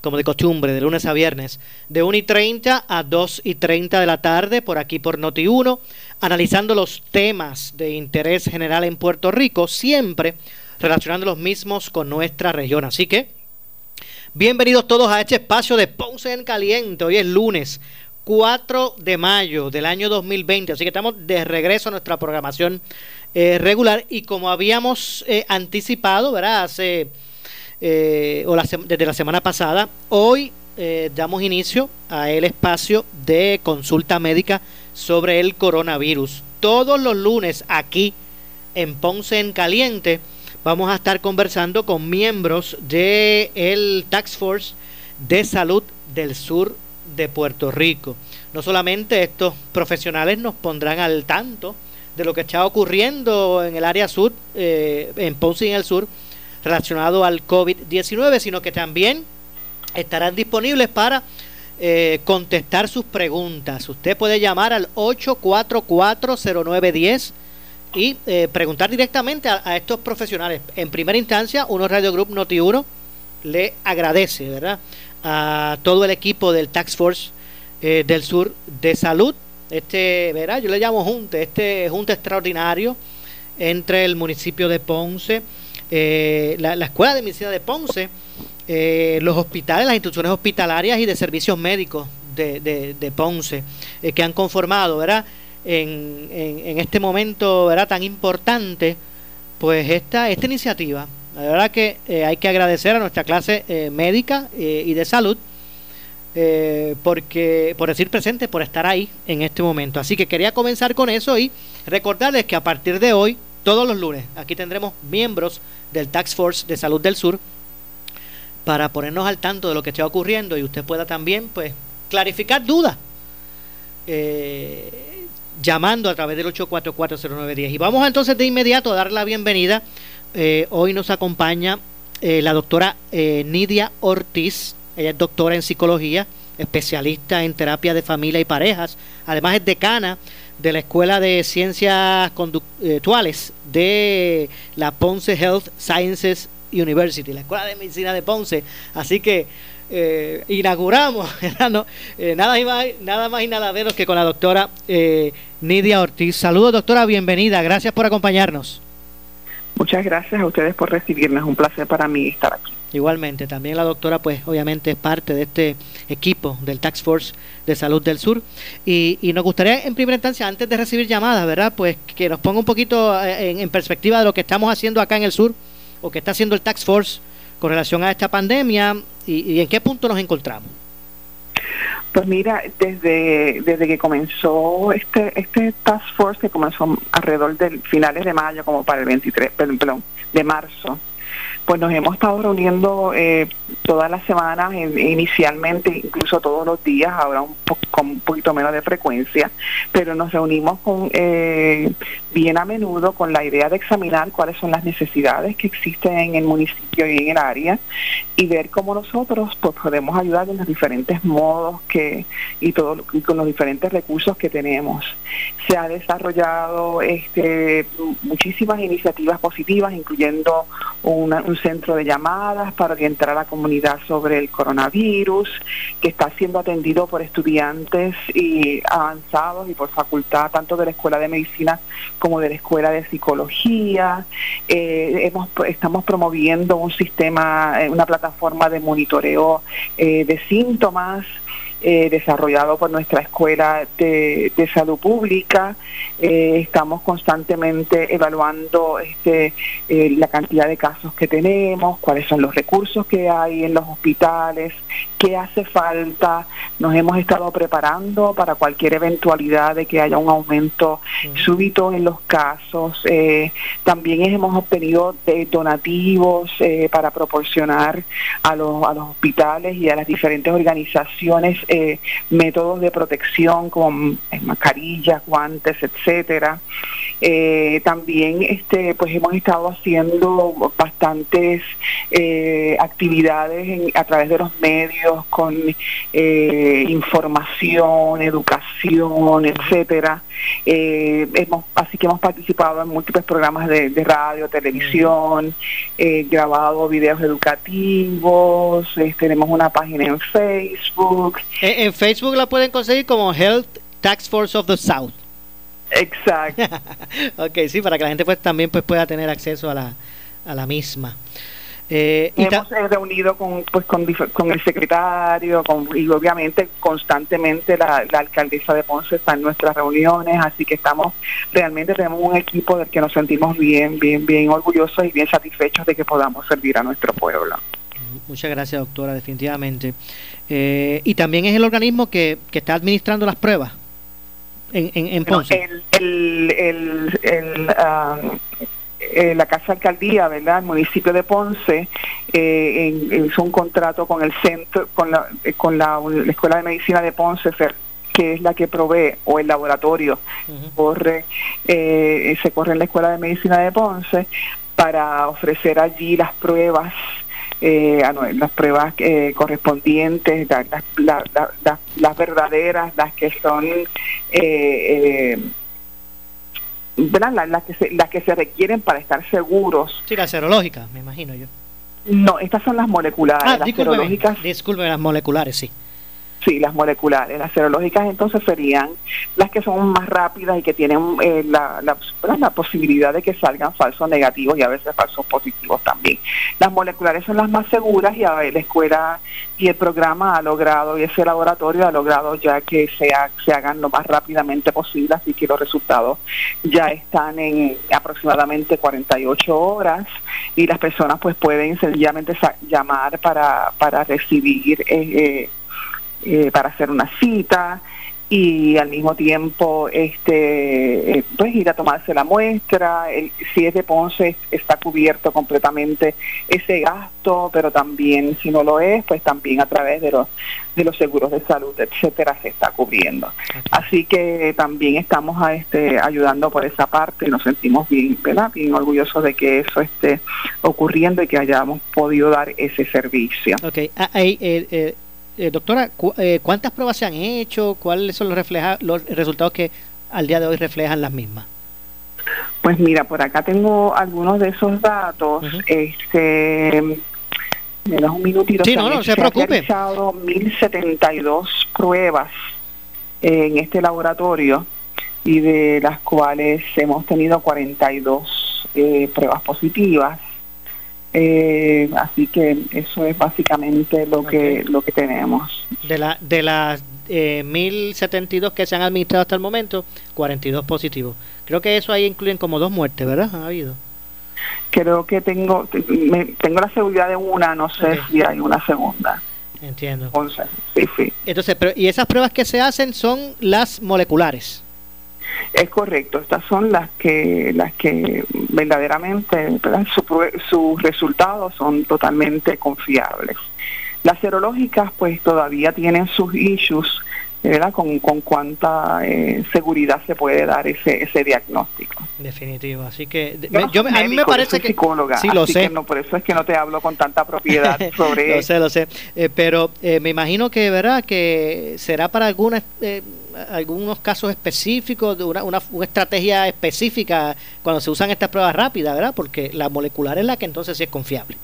como de costumbre, de lunes a viernes, de 1 y 30 a 2 y 30 de la tarde, por aquí por Noti1, analizando los temas de interés general en Puerto Rico, siempre relacionando los mismos con nuestra región. Así que, bienvenidos todos a este espacio de Ponce en Caliente. Hoy es lunes 4 de mayo del año 2020, así que estamos de regreso a nuestra programación eh, regular y como habíamos eh, anticipado, ¿verdad? Hace eh, o desde la semana pasada. Hoy eh, damos inicio a el espacio de consulta médica sobre el coronavirus. Todos los lunes aquí en Ponce en Caliente vamos a estar conversando con miembros de el Tax Force de Salud del Sur de Puerto Rico. No solamente estos profesionales nos pondrán al tanto de lo que está ocurriendo en el área sur, eh, en Ponce y en el sur, relacionado al COVID-19, sino que también estarán disponibles para eh, contestar sus preguntas. Usted puede llamar al 8440910 y eh, preguntar directamente a, estos profesionales. En primera instancia, Uno Radio Group Noti 1 le agradece, ¿verdad? A todo el equipo del Tax Force eh, del Sur de Salud. Este, ¿verdad? Yo le llamo junte, este junte extraordinario entre el municipio de Ponce, eh, la, Escuela de Medicina de Ponce, eh, los hospitales, las instituciones hospitalarias y de servicios médicos de, Ponce, eh, que han conformado, ¿verdad? En, en, este momento, ¿verdad? Tan importante, pues esta, esta iniciativa. La verdad que hay que agradecer a nuestra clase médica y de salud, porque por decir presente, por estar ahí en este momento. Así que quería comenzar con eso y recordarles que a partir de hoy, todos los lunes, aquí tendremos miembros del Tax Force de Salud del Sur para ponernos al tanto de lo que está ocurriendo y usted pueda también pues clarificar dudas eh, llamando a través del 8440910 y vamos entonces de inmediato a dar la bienvenida eh, hoy nos acompaña eh, la doctora Nidia Ortiz. Ella es doctora en psicología especialista en terapia de familia y parejas. Además es decana de la Escuela de Ciencias Conductuales de la Ponce Health Sciences University, la Escuela de Medicina de Ponce. Así que eh, inauguramos eh, nada, más, nada más y nada menos que con la doctora eh, Nidia Ortiz. Saludos, doctora, bienvenida. Gracias por acompañarnos. Muchas gracias a ustedes por recibirnos. Un placer para mí estar aquí. Igualmente, también la doctora, pues obviamente es parte de este equipo del Tax Force de Salud del Sur. Y, nos gustaría, en primera instancia, antes de recibir llamadas, ¿verdad? Pues que nos ponga un poquito eh, en, perspectiva de lo que estamos haciendo acá en el sur, o que está haciendo el Tax Force con relación a esta pandemia y, en qué punto nos encontramos. Pues mira, desde, desde que comenzó este este task force, que comenzó alrededor del finales de mayo, como para el 23, perdón, de marzo, pues nos hemos estado reuniendo eh, todas las semanas, inicialmente incluso todos los días, ahora un con un poquito menos de frecuencia, pero nos reunimos con eh, bien a menudo con la idea de examinar cuáles son las necesidades que existen en el municipio y en el área y ver cómo nosotros pues, podemos ayudar en los diferentes modos que y todo con los diferentes recursos que tenemos. Se ha desarrollado este, muchísimas iniciativas positivas, incluyendo un centro de llamadas para orientar a la comunidad sobre el coronavirus, que está siendo atendido por estudiantes y avanzados y por facultad tanto de la Escuela de Medicina como de la Escuela de Psicología. Eh, hemos, estamos promoviendo un sistema, eh, una plataforma de monitoreo eh, de síntomas eh, desarrollado por nuestra Escuela de, Salud Pública. Eh, estamos constantemente evaluando este, eh, la cantidad de casos que tenemos, cuáles son los recursos que hay en los hospitales, qué hace falta. Nos hemos estado preparando para cualquier eventualidad de que haya un aumento súbito en los casos. también hemos obtenido donativos para proporcionar a los, a los hospitales y a las diferentes organizaciones eh, métodos de protección como eh, mascarillas, guantes, etcétera. Eh, también este, pues hemos estado haciendo bastantes actividades a través de los medios con información, educación, etcétera. hemos, así que hemos participado en múltiples programas de, radio, televisión, grabado videos educativos, tenemos una página en Facebook. En, Facebook la pueden conseguir como Health Tax Force of the South. Exacto. ok, sí, para que la gente pues también pues pueda tener acceso a la, a la misma. Eh, y hemos eh, reunido con, pues, con, el secretario con, y obviamente constantemente la, alcaldesa de Ponce está en nuestras reuniones, así que estamos realmente tenemos un equipo del que nos sentimos bien, bien, bien orgullosos y bien satisfechos de que podamos servir a nuestro pueblo. Muchas gracias, doctora, definitivamente. Eh, y también es el organismo que, que está administrando las pruebas en, en, Ponce. el, el, el, um, eh, la Casa Alcaldía, ¿verdad? El municipio de Ponce eh, hizo un contrato con el centro, con la, con la, Escuela de Medicina de Ponce, que es la que provee, o el laboratorio, corre, se corre en la Escuela de Medicina de Ponce para ofrecer allí las pruebas eh, las pruebas eh, correspondientes, las verdaderas, las que son eh, eh Las, que se, las que se requieren para estar seguros. Sí, las serológicas, me imagino yo. No, estas son las moleculares. Ah, las serológicas. Disculpe, las moleculares, sí. Sí, las moleculares. Las serológicas entonces serían las que son más rápidas y que tienen eh, la, la, la, posibilidad de que salgan falsos negativos y a veces falsos positivos también. Las moleculares son las más seguras y a ver, la escuela y el programa ha logrado, y ese laboratorio ha logrado ya que se, se hagan lo más rápidamente posible, así que los resultados ya están en aproximadamente 48 horas y las personas pues pueden sencillamente llamar para, para recibir... Eh, eh eh, para hacer una cita y al mismo tiempo este eh, pues ir a tomarse la muestra si es de Ponce está cubierto completamente ese gasto pero también si no lo es pues también a través de los de los seguros de salud etcétera se está cubriendo así que también estamos a este ayudando por esa parte y nos sentimos bien ¿verdad? bien orgullosos de que eso esté ocurriendo y que hayamos podido dar ese servicio okay. Ah, eh, eh, doctora, eh, ¿cuántas pruebas se han hecho? ¿Cuáles son los, refleja los resultados que al día de hoy reflejan las mismas? Pues mira, por acá tengo algunos de esos datos. Este, me das un minutito. Sí, no, no se, preocupe. Se han realizado 1072 pruebas en este laboratorio y de las cuales hemos tenido 42 eh, pruebas positivas. Eh, así que eso es básicamente lo que lo que tenemos. De, la, de las eh, 1072 que se han administrado hasta el momento, 42 positivos. Creo que eso ahí incluyen como dos muertes, ¿verdad? ¿Ha habido? Creo que tengo tengo la seguridad de una, no sé si hay una segunda. Entiendo. Entonces, sí, sí. Entonces, pero, ¿y esas pruebas que se hacen son las moleculares? Es correcto, estas son las que las que verdaderamente sus resultados son totalmente confiables. Las serológicas pues todavía tienen sus issues, ¿verdad? Con, con cuánta eh, seguridad se puede dar ese, ese diagnóstico. Definitivo, así que yo, a mí me parece que psicóloga, sí lo sé. no, por eso es que no te hablo con tanta propiedad sobre Lo sé, lo sé, eh, pero eh, me imagino que verdad que será para algunas algunos casos específicos, de una, una, estrategia específica cuando se usan estas pruebas rápidas, ¿verdad? Porque la molecular es la que entonces sí es confiable.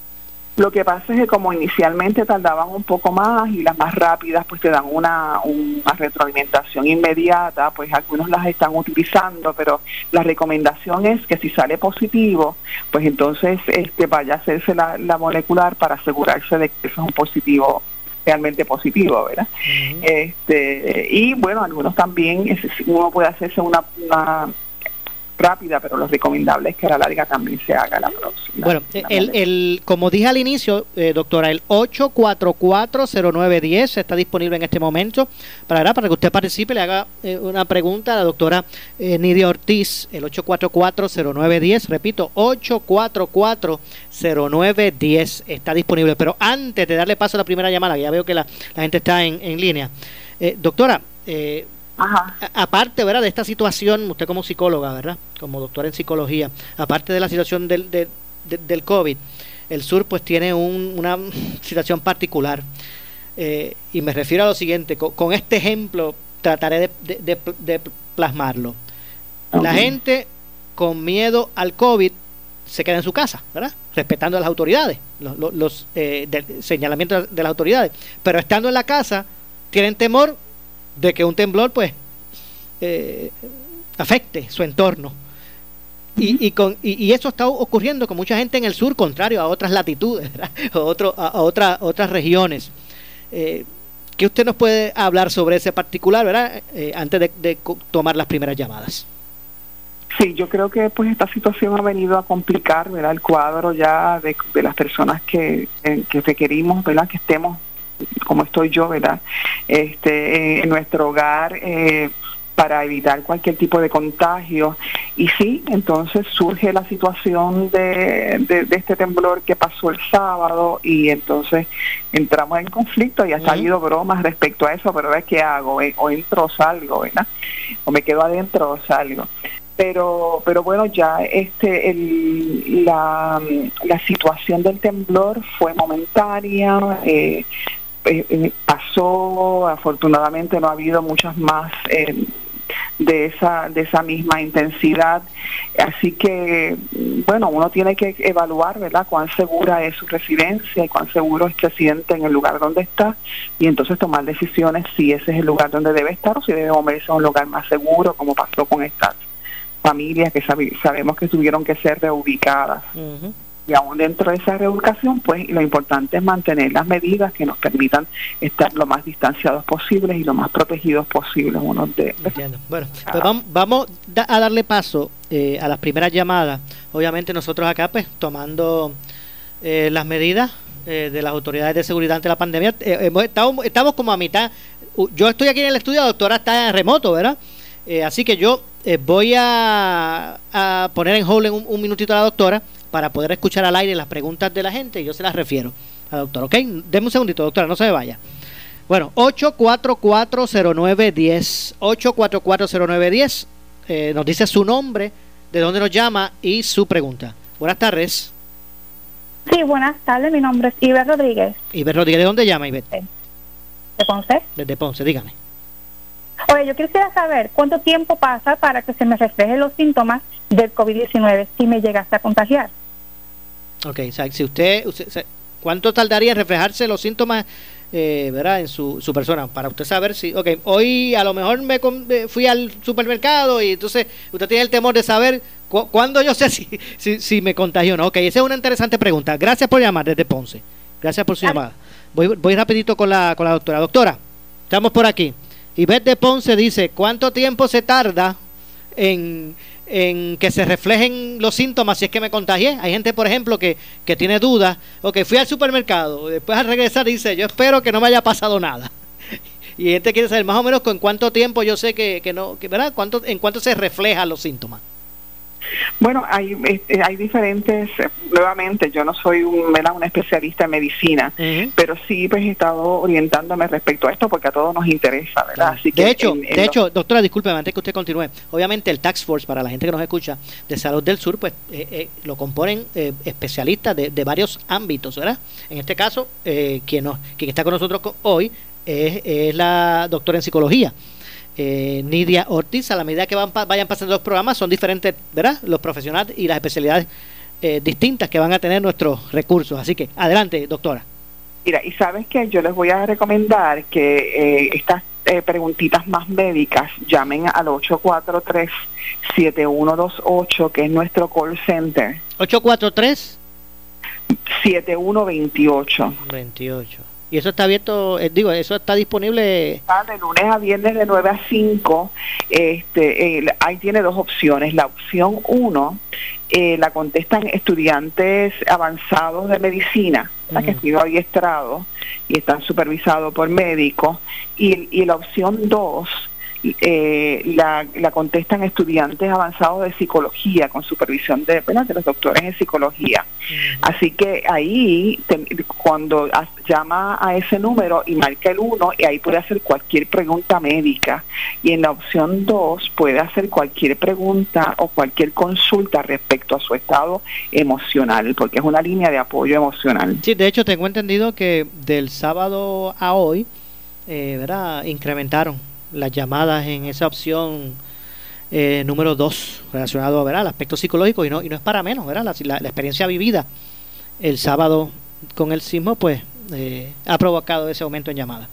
Lo que pasa es que como inicialmente tardaban un poco más y las más rápidas pues te dan una, una retroalimentación inmediata, pues algunos las están utilizando, pero la recomendación es que si sale positivo, pues entonces este vaya a hacerse la, la molecular para asegurarse de que eso es un positivo realmente positivo, ¿verdad? este, y bueno, algunos también, uno puede hacerse una, una rápida, pero lo recomendable es que a la larga también se haga la próxima. Bueno, el, el, como dije al inicio, eh, doctora, el 8440910 está disponible en este momento para, para que usted participe, le haga eh, una pregunta a la doctora eh, Nidia Ortiz, el 8440910, repito, 8440910 está disponible. Pero antes de darle paso a la primera llamada, ya veo que la, la gente está en, en línea, eh, doctora, eh, aparte, ¿verdad? De esta situación, usted como psicóloga, ¿verdad? Como doctora en psicología, aparte de la situación del, del COVID, el sur pues tiene una situación particular. Eh, y me refiero a lo siguiente, con, este ejemplo trataré de, plasmarlo. La gente con miedo al COVID se queda en su casa, ¿verdad? Respetando a las autoridades, los, los eh, señalamientos de las autoridades. Pero estando en la casa, tienen temor de que un temblor pues eh, afecte su entorno. Y, y, con, y, eso está ocurriendo con mucha gente en el sur, contrario a otras latitudes, a, otro, a, otra, otras regiones. Eh, ¿Qué usted nos puede hablar sobre ese particular, verdad? Eh, antes de, tomar las primeras llamadas. Sí, yo creo que pues esta situación ha venido a complicar, ¿verdad? El cuadro ya de, de las personas que, que requerimos, ¿verdad? Que estemos como estoy yo, ¿verdad? Este, en nuestro hogar eh, para evitar cualquier tipo de contagio. Y sí, entonces surge la situación de, de, este temblor que pasó el sábado y entonces entramos en conflicto y ha salido bromas respecto a eso, pero ¿ves qué hago? Eh, o entro o salgo, ¿verdad? O me quedo adentro o salgo pero pero bueno ya este el, la, la situación del temblor fue momentánea eh, eh, eh, pasó, afortunadamente no ha habido muchas más eh, de esa de esa misma intensidad, así que bueno, uno tiene que evaluar, ¿verdad?, cuán segura es su residencia y cuán seguro es siente en el lugar donde está y entonces tomar decisiones si ese es el lugar donde debe estar o si debe moverse a un lugar más seguro, como pasó con estas familias que sabemos que tuvieron que ser reubicadas y aún dentro de esa reeducación, pues lo importante es mantener las medidas que nos permitan estar lo más distanciados posibles y lo más protegidos posibles unos de Bueno, pues vamos, a darle paso eh, a las primeras llamadas. Obviamente nosotros acá, pues, tomando eh, las medidas eh, de las autoridades de seguridad ante la pandemia, hemos estado, estamos como a mitad. Yo estoy aquí en el estudio, la doctora está en remoto, ¿verdad? así que yo voy a, poner en hold en un minutito a la doctora para poder escuchar al aire las preguntas de la gente y yo se las refiero al doctor. ¿Ok? Deme un segundito, doctora, no se me vaya. Bueno, 8440910. 8440910. Eh, nos dice su nombre, de dónde nos llama y su pregunta. Buenas tardes. Sí, buenas tardes. Mi nombre es Iber Rodríguez. Iber Rodríguez, ¿de dónde llama Iber? De Ponce. Desde Ponce, dígame. Oye, yo quisiera saber cuánto tiempo pasa para que se me reflejen los síntomas del COVID-19 si me llegase a contagiar. Ok, o sea, si usted, ¿cuánto tardaría en reflejarse los síntomas, eh, verdad, en su, su persona? Para usted saber si, ok, hoy a lo mejor me eh, fui al supermercado y entonces usted tiene el temor de saber cuándo yo sé si, si, si, me contagio o no. Ok, esa es una interesante pregunta. Gracias por llamar desde Ponce. Gracias por su llamada. Voy, voy rapidito con la, con la doctora. Doctora, estamos por aquí. Y de Ponce dice, ¿cuánto tiempo se tarda en en que se reflejen los síntomas si es que me contagié. Hay gente, por ejemplo, que, que tiene dudas o que fui al supermercado, después al regresar dice, yo espero que no me haya pasado nada. Y gente quiere saber más o menos con cuánto tiempo yo sé que, que no, que, ¿verdad? ¿Cuánto, en cuánto se reflejan los síntomas. Bueno, hay, este, hay diferentes, eh, nuevamente, yo no soy un, un especialista en medicina, pero sí pues he estado orientándome respecto a esto porque a todos nos interesa, ¿verdad? Así de hecho, de hecho, doctora, disculpe, antes que usted continúe, obviamente el Tax Force, para la gente que nos escucha, de Salud del Sur, pues eh, eh, lo componen especialistas de, de, varios ámbitos, ¿verdad? En este caso, quien, nos, quien está con nosotros hoy es, es la doctora en psicología eh, Nidia Ortiz. A la medida que van, vayan pasando los programas, son diferentes, ¿verdad? Los profesionales y las especialidades eh, distintas que van a tener nuestros recursos. Así que, adelante, doctora. Mira, y sabes que yo les voy a recomendar que eh, estas eh, preguntitas más médicas llamen al 843-7128, que es nuestro call center. 843 7128. 28. Y eso está abierto, eh, digo, eso está disponible. Está de lunes a viernes de 9 a 5. Este, ahí tiene dos opciones. La opción 1 eh, la contestan estudiantes avanzados de medicina, que han sido adiestrados y están supervisados por médicos. Y, y la opción 2 eh, la, contestan estudiantes avanzados de psicología con supervisión de, de los doctores en psicología. Así que ahí, cuando llama a ese número y marca el 1, y ahí puede hacer cualquier pregunta médica. Y en la opción 2 puede hacer cualquier pregunta o cualquier consulta respecto a su estado emocional, porque es una línea de apoyo emocional. Sí, de hecho tengo entendido que del sábado a hoy, eh, ¿verdad? Incrementaron las llamadas en esa opción eh, número 2 relacionado ¿verdad? al aspecto psicológico y no, y no es para menos, ¿verdad? La, experiencia vivida el sábado con el sismo pues eh, ha provocado ese aumento en llamadas.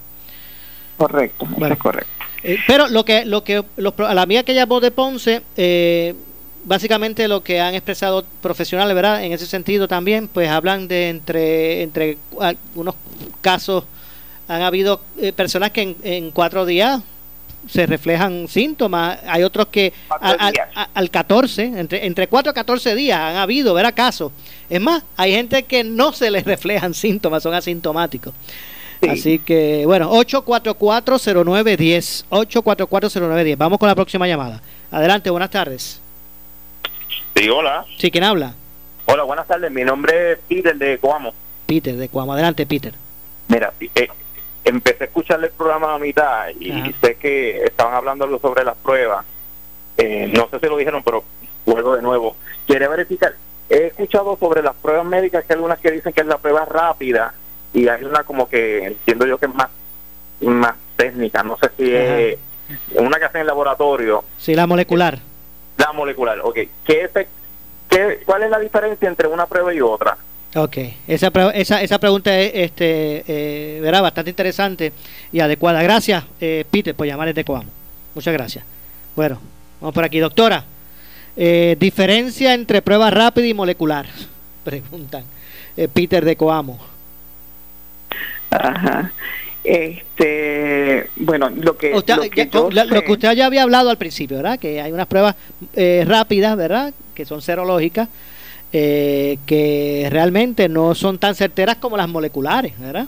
Correcto, bueno, es correcto. Eh, pero lo que, lo que a la mía que llamó de Ponce, básicamente lo que han expresado profesionales, ¿verdad? En ese sentido también, pues hablan de entre, entre algunos casos, han habido personas que en cuatro días se reflejan síntomas. Hay otros que al 14, entre, entre 4 a 14 días han habido, ver casos. Es más, hay gente que no se les reflejan síntomas, son asintomáticos. Así que, bueno, 8440910. 8440910. Vamos con la próxima llamada. Adelante, buenas tardes. Sí, hola. Sí, ¿quién habla? Hola, buenas tardes. Mi nombre es Peter de Coamo. Peter de Coamo. Adelante, Peter. Mira, eh, empecé a escuchar el programa a mitad y sé que estaban hablando sobre las pruebas. Eh, no sé si lo dijeron, pero vuelvo de nuevo. Quiere verificar. He escuchado sobre las pruebas médicas que hay algunas que dicen que es la prueba rápida y hay una como que entiendo yo que es más más técnica. No sé si es una que hacen en laboratorio. Sí, la molecular. La molecular, ok. ¿Qué, qué, ¿Cuál es la diferencia entre una prueba y otra? Ok, esa, esa, esa pregunta es este, eh, verá, bastante interesante y adecuada. Gracias, eh, Peter, por llamar de Coamo. Muchas gracias. Bueno, vamos por aquí. Doctora, eh, diferencia entre prueba rápida y molecular. Preguntan. Eh, Peter de Coamo. Ajá. Este, bueno, lo que, lo que, lo que usted ya había hablado al principio, ¿verdad? Que hay unas pruebas rápidas, ¿verdad? Que son serológicas eh, que realmente no son tan certeras como las moleculares, ¿verdad?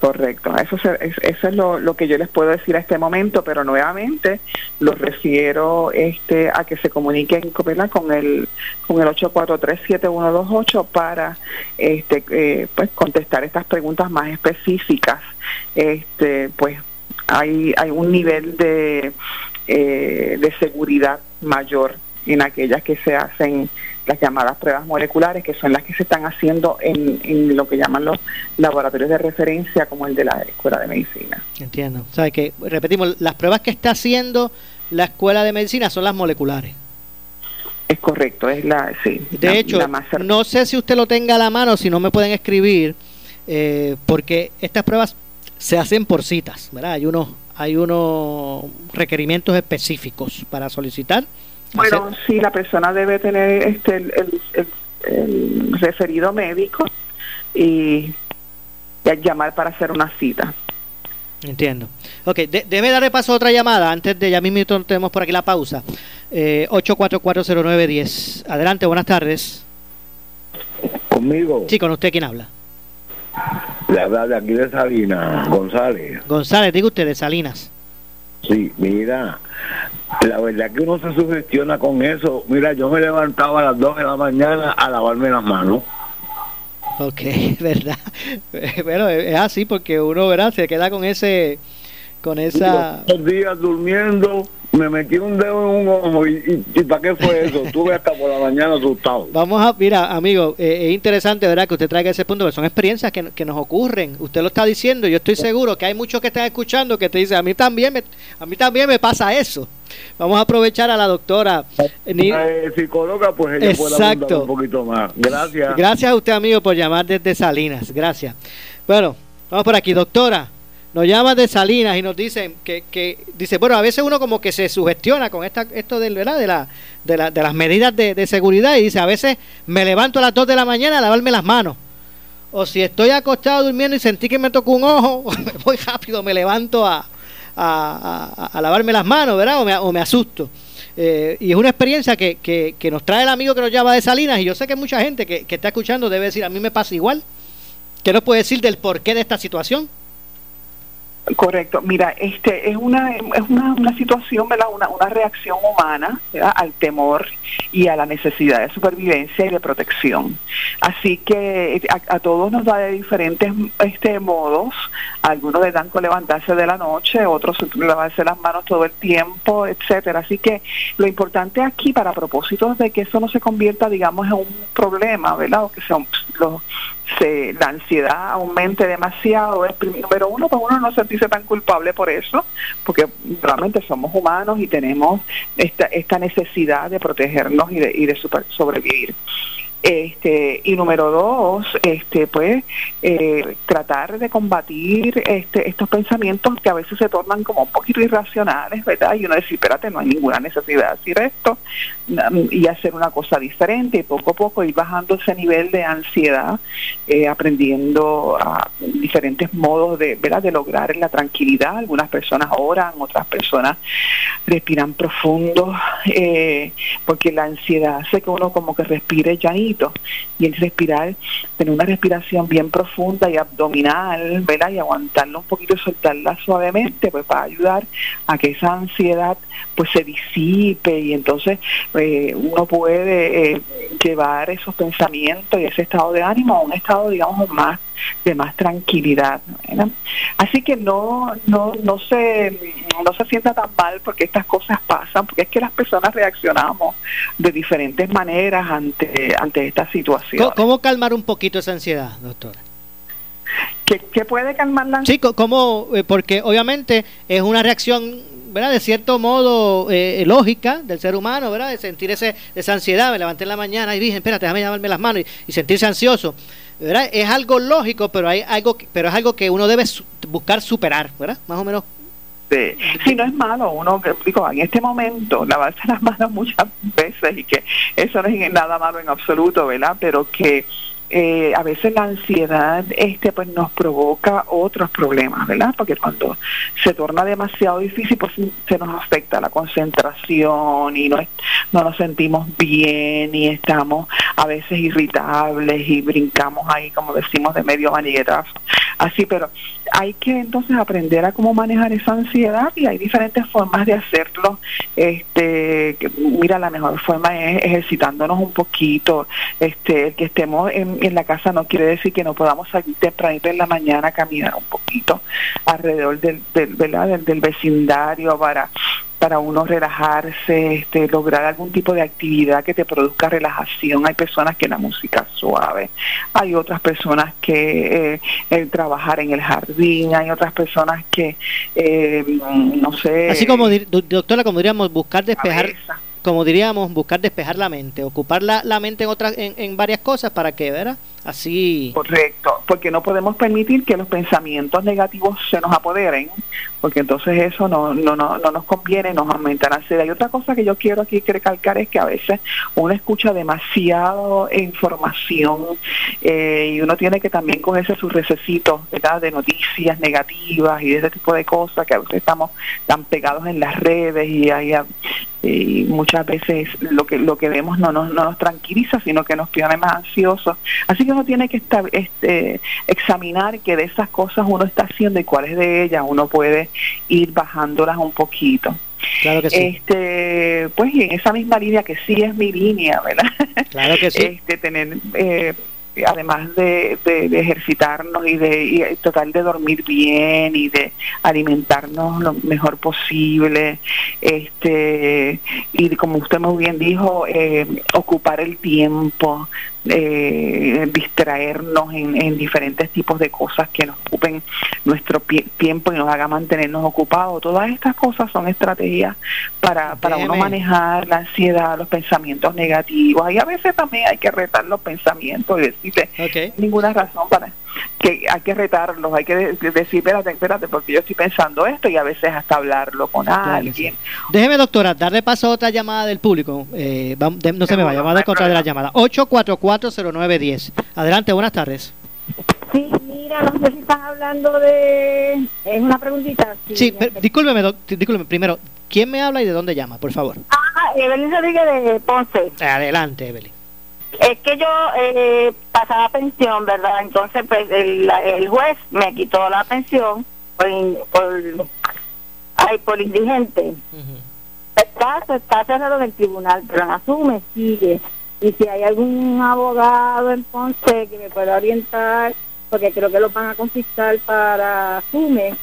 Correcto, eso, eso es lo, que yo les puedo decir a este momento, pero nuevamente los refiero este, a que se comuniquen con el con el 8437128 para este, eh, pues contestar estas preguntas más específicas. Este, pues hay, hay un nivel de, eh, de seguridad mayor en aquellas que se hacen las llamadas pruebas moleculares, que son las que se están haciendo en, lo que llaman los laboratorios de referencia, como el de la Escuela de Medicina. Entiendo. O sea, que, repetimos, las pruebas que está haciendo la Escuela de Medicina son las moleculares. Es correcto, es la, sí. De hecho, no sé si usted lo tenga a la mano, si no me pueden escribir, eh, porque estas pruebas se hacen por citas, ¿verdad? Hay unos, hay unos requerimientos específicos para solicitar bueno, sí, la persona debe tener este el, referido médico y, llamar para hacer una cita. Entiendo. Ok, debe darle paso a otra llamada antes de ya mismo tenemos por aquí la pausa. Eh, 8440910. Adelante, buenas tardes. ¿Conmigo? Sí, con usted, ¿quién habla? La verdad, de aquí de Salinas, González. González, diga usted, de Salinas. Sí, mira, la verdad que uno se sugestiona con eso. Mira, yo me levantaba a las 2 de la mañana a lavarme las manos. Ok, ¿verdad? Bueno, es así porque uno, ¿verdad? Se queda con ese, con esa... Dos días durmiendo me metí un dedo en un ojo y, y, ¿para qué fue eso? Tuve hasta por la mañana asustado. Vamos a, mira, amigo, eh, es interesante, ¿verdad? Que usted traiga ese punto, porque son experiencias que, que, nos ocurren. Usted lo está diciendo, yo estoy seguro que hay muchos que están escuchando que te dicen, a mí también me, a mí también me pasa eso. Vamos a aprovechar a la doctora. Eh, psicóloga, pues ella Exacto. un poquito más. Gracias. Gracias a usted, amigo, por llamar desde Salinas. Gracias. Bueno, vamos por aquí, doctora nos llama de Salinas y nos dicen que, que, dice, bueno, a veces uno como que se sugestiona con esta, esto de, ¿verdad? De, la, de, la, de las medidas de, seguridad y dice, a veces me levanto a las 2 de la mañana a lavarme las manos. o si estoy acostado durmiendo y sentí que me tocó un ojo, voy rápido, me levanto a, a, lavarme las manos, ¿verdad? O me, asusto. Eh, y es una experiencia que, que, nos trae el amigo que nos llama de Salinas y yo sé que mucha gente que, que está escuchando debe decir, a mí me pasa igual. ¿Qué nos puede decir del porqué de esta situación? Correcto. Mira, este es una es una, una situación, ¿verdad? Una, una reacción humana al temor y a la necesidad de supervivencia y de protección. Así que a, todos nos da de diferentes este modos. algunos le dan con levantarse de la noche, otros lavarse las manos todo el tiempo, etcétera. Así que lo importante aquí, para propósitos de que eso no se convierta, digamos, en un problema, ¿verdad? O que sea los se, la ansiedad aumente demasiado, es número uno, pues uno no sentirse tan culpable por eso, porque realmente somos humanos y tenemos esta, esta necesidad de protegernos y de, y de sobrevivir. Este, y número dos, este, pues, eh, tratar de combatir este, estos pensamientos que a veces se tornan como un poquito irracionales, ¿verdad? Y uno decir, espérate, no hay ninguna necesidad de decir esto, mm, y hacer una cosa diferente, y poco a poco ir bajando ese nivel de ansiedad, eh, aprendiendo a diferentes modos de, ¿verdad? de lograr la tranquilidad. Algunas personas oran, otras personas respiran profundo, eh, porque la ansiedad hace que uno como que respire ya y el respirar, tener una respiración bien profunda y abdominal, ¿verdad? Y aguantarla un poquito y soltarla suavemente, pues va ayudar a que esa ansiedad pues se disipe y entonces eh, uno puede eh, llevar esos pensamientos y ese estado de ánimo a un estado, digamos, más de más tranquilidad. Así que no, no, no, se, no se sienta tan mal porque estas cosas pasan, porque es que las personas reaccionamos de diferentes maneras ante, ante esta situación. ¿Cómo, calmar un poquito esa ansiedad, doctora? ¿Qué, puede calmar la ansiedad? Sí, ¿cómo? Eh, porque obviamente es una reacción ¿verdad? De cierto modo eh, lógica del ser humano, ¿verdad? De sentir ese, esa ansiedad, me levanté en la mañana y dije, espérate, déjame lavarme las manos y sentirse ansioso. Es algo lógico, pero hay algo, pero es algo que uno debe buscar superar, ¿verdad? Más o menos. Sí. sí, no es malo, uno, digo, en este momento lavarse las manos muchas veces y que eso no es nada malo en absoluto, ¿verdad? Pero que eh, a veces la ansiedad este pues nos provoca otros problemas, ¿verdad? Porque cuando se torna demasiado difícil, pues se nos afecta la concentración y no, no nos sentimos bien y estamos a veces irritables y brincamos ahí, como decimos, de medio maniguetazo. Así, pero hay que entonces aprender a cómo manejar esa ansiedad y hay diferentes formas de hacerlo. Este, mira, la mejor forma es ejercitándonos un poquito. Este, que estemos en, en la casa no quiere decir que no podamos salir tempranito en la mañana a caminar un poquito alrededor del, del, del, del vecindario para para uno relajarse, este, lograr algún tipo de actividad que te produzca relajación. Hay personas que la música suave, hay otras personas que eh, el trabajar en el jardín, hay otras personas que, eh, no sé... Así como, doctora, como diríamos, buscar despejar como diríamos, buscar despejar la mente, ocupar la, la mente en, otras en, en, varias cosas para que, ¿verdad? Así. Correcto, porque no podemos permitir que los pensamientos negativos se nos apoderen, porque entonces eso no, no, no, no nos conviene, nos aumenta la ansiedad. Y otra cosa que yo quiero aquí recalcar es que a veces uno escucha demasiado información eh, y uno tiene que también cogerse sus recesitos ¿verdad? de noticias negativas y de ese tipo de cosas que a veces estamos tan pegados en las redes y ahí y muchas veces lo que lo que vemos no nos, no nos tranquiliza sino que nos pone más ansiosos así que uno tiene que estar este examinar que de esas cosas uno está haciendo y cuáles de ellas uno puede ir bajándolas un poquito Claro que sí. Este, pues y en esa misma línea que sí es mi línea, ¿verdad? Claro que sí. Este, tener eh, además de, de, ejercitarnos y de y tratar de dormir bien y de alimentarnos lo mejor posible, este y como usted muy bien dijo, eh, ocupar el tiempo, eh, distraernos en, diferentes tipos de cosas que nos ocupen nuestro tiempo y nos haga mantenernos ocupados. Todas estas cosas son estrategias para, para uno manejar la ansiedad, los pensamientos negativos. Y a veces también hay que retar los pensamientos y decirle ninguna razón para que hay que retarlos, hay que decir, espérate, espérate, porque yo estoy pensando esto y a veces hasta hablarlo con alguien. Déjeme, doctora, darle paso a otra llamada del público. Eh, no se me vaya, vamos a dar contra de la llamada. 8440910. Adelante, buenas tardes. Sí, mira, no sé si están hablando de... Es una preguntita. Sí, discúlpeme, discúlpeme, primero, ¿quién me habla y de dónde llama, por favor? Ah, Evelyn Rodríguez de Ponce. Adelante, Evelyn. Es que yo eh, pasaba pensión, ¿verdad? Entonces, pues, el, el juez me quitó la pensión por, por, ay, por indigente. El caso está cerrado en el tribunal, pero en asume sigue. Y si hay algún abogado en Ponce que me pueda orientar, porque creo que lo van a confiscar para asume,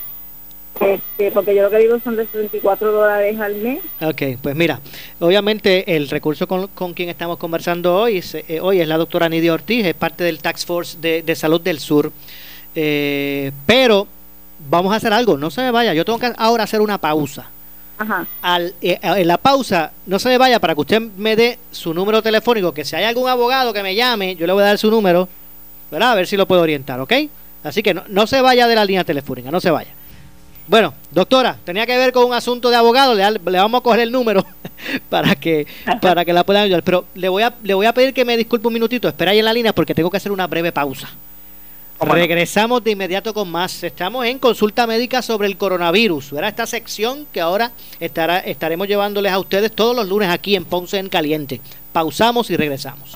este, porque yo lo que digo son de 34 dólares al mes. Ok, pues mira, obviamente el recurso con, con quien estamos conversando hoy, eh, hoy es la doctora Nidia Ortiz, es parte del Tax Force de, de Salud del Sur. Eh, pero vamos a hacer algo, no se me vaya, yo tengo que ahora hacer una pausa. Ajá. Al, eh, en la pausa, no se me vaya para que usted me dé su número telefónico, que si hay algún abogado que me llame, yo le voy a dar su número, ¿verdad? A ver si lo puedo orientar, ¿ok? Así que no, no se vaya de la línea telefónica, no se vaya. Bueno, doctora, tenía que ver con un asunto de abogado, le, le vamos a coger el número para que para que la puedan ayudar, pero le voy a le voy a pedir que me disculpe un minutito, espera ahí en la línea porque tengo que hacer una breve pausa. Regresamos de inmediato con más. Estamos en consulta médica sobre el coronavirus. Era esta sección que ahora estará, estaremos llevándoles a ustedes todos los lunes aquí en Ponce en Caliente. Pausamos y regresamos.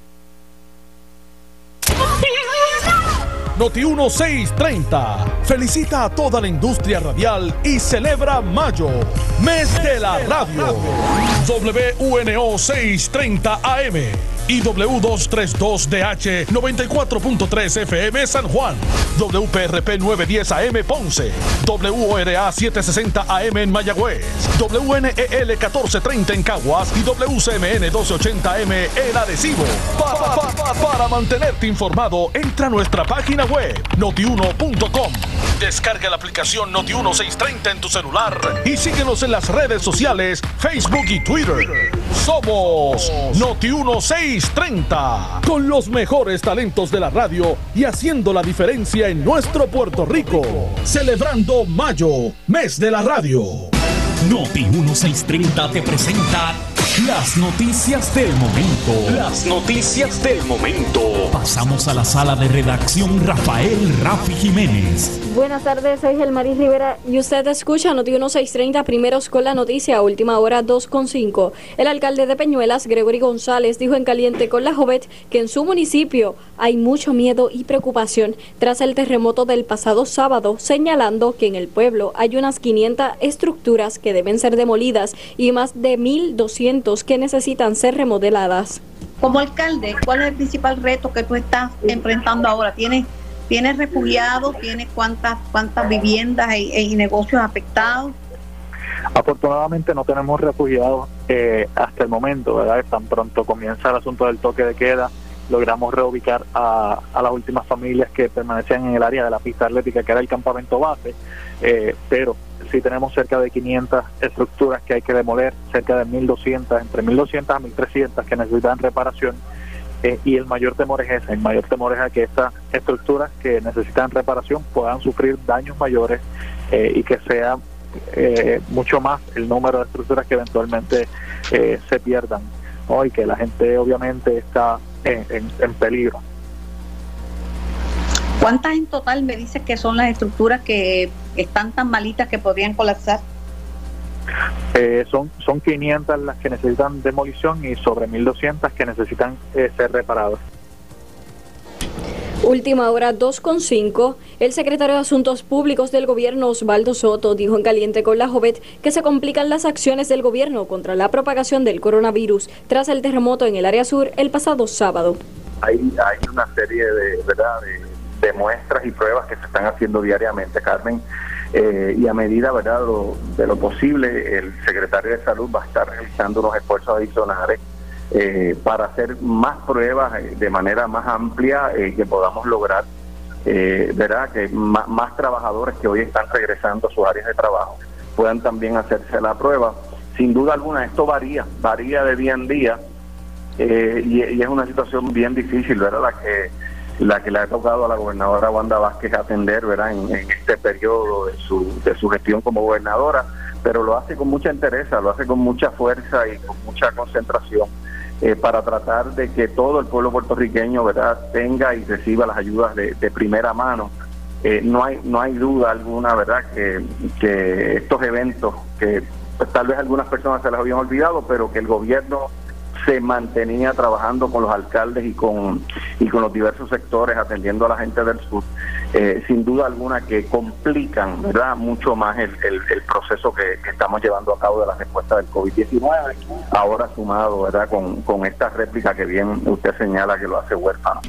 Noti 1630 felicita a toda la industria radial y celebra mayo, mes de la radio. WNO 630 AM y W232DH 94.3 FM San Juan, WPRP 910 AM Ponce, WORA 760 AM en Mayagüez, WNEL 1430 en Caguas y WCMN 1280 M en Adhesivo. para mantenerte informado, entra a nuestra página web notiuno.com. Descarga la aplicación Noti1630 en tu celular y síguenos en las redes sociales, Facebook y Twitter. Somos Noti1630, con los mejores talentos de la radio y haciendo la diferencia en nuestro Puerto Rico. Celebrando Mayo, mes de la radio. Noti1630 te presenta las noticias del momento. Las noticias del momento. Pasamos a la sala de redacción Rafael Rafi Jiménez. Buenas tardes, soy Gelmaris Rivera y usted escucha Noti 1630 primeros con la noticia, última hora 2.5. El alcalde de Peñuelas, Gregory González, dijo en Caliente con la Jovet que en su municipio hay mucho miedo y preocupación tras el terremoto del pasado sábado, señalando que en el pueblo hay unas 500 estructuras que deben ser demolidas y más de 1.200 que necesitan ser remodeladas. Como alcalde, ¿cuál es el principal reto que tú estás enfrentando ahora? ¿Tienes, tienes refugiados? ¿Tienes cuántas, cuántas viviendas y, negocios afectados? Afortunadamente no tenemos refugiados eh, hasta el momento, ¿verdad? Tan pronto comienza el asunto del toque de queda, logramos reubicar a, a, las últimas familias que permanecían en el área de la pista atlética, que era el campamento base, eh, pero sí tenemos cerca de 500 estructuras que hay que demoler, cerca de 1.200, entre 1.200 a 1.300 que necesitan reparación eh, y el mayor temor es ese, el mayor temor es a que estas estructuras que necesitan reparación puedan sufrir daños mayores eh, y que sea eh, mucho más el número de estructuras que eventualmente se pierdan y que la gente obviamente está en, peligro. ¿Cuántas en total me dices que son las estructuras que están tan malitas que podrían colapsar? Eh, son, son 500 las que necesitan demolición y sobre 1.200 que necesitan eh, ser reparadas. Última hora 2.5. El secretario de Asuntos Públicos del gobierno, Osvaldo Soto, dijo en Caliente con la Jovet que se complican las acciones del gobierno contra la propagación del coronavirus tras el terremoto en el área sur el pasado sábado. Hay, hay una serie de, ¿verdad? de muestras y pruebas que se están haciendo diariamente, Carmen eh, y a medida ¿verdad? de lo posible, el secretario de Salud va a estar realizando unos esfuerzos adicionales eh, para hacer más pruebas eh, de manera más amplia que podamos lograr ¿verdad? que más, trabajadores que hoy están regresando a sus áreas de trabajo puedan también hacerse la prueba. Sin duda alguna, esto varía, varía de día en día y, y, es una situación bien difícil, ¿verdad? La que la que le ha tocado a la gobernadora Wanda Vázquez atender ¿verdad? En, este periodo de su, de su gestión como gobernadora, pero lo hace con mucha interés, lo hace con mucha fuerza y con mucha concentración eh, para tratar de que todo el pueblo puertorriqueño ¿verdad? tenga y reciba las ayudas de, primera mano. Eh, no hay no hay duda alguna verdad que, que estos eventos que tal vez algunas personas se las habían olvidado pero que el gobierno se mantenía trabajando con los alcaldes y con, y con los diversos sectores atendiendo a la gente del sur, eh, sin duda alguna que complican ¿verdad? mucho más el, el, proceso que, estamos llevando a cabo de la respuesta del COVID-19, ahora sumado ¿verdad? Con, con esta réplica que bien usted señala que lo hace huérfano.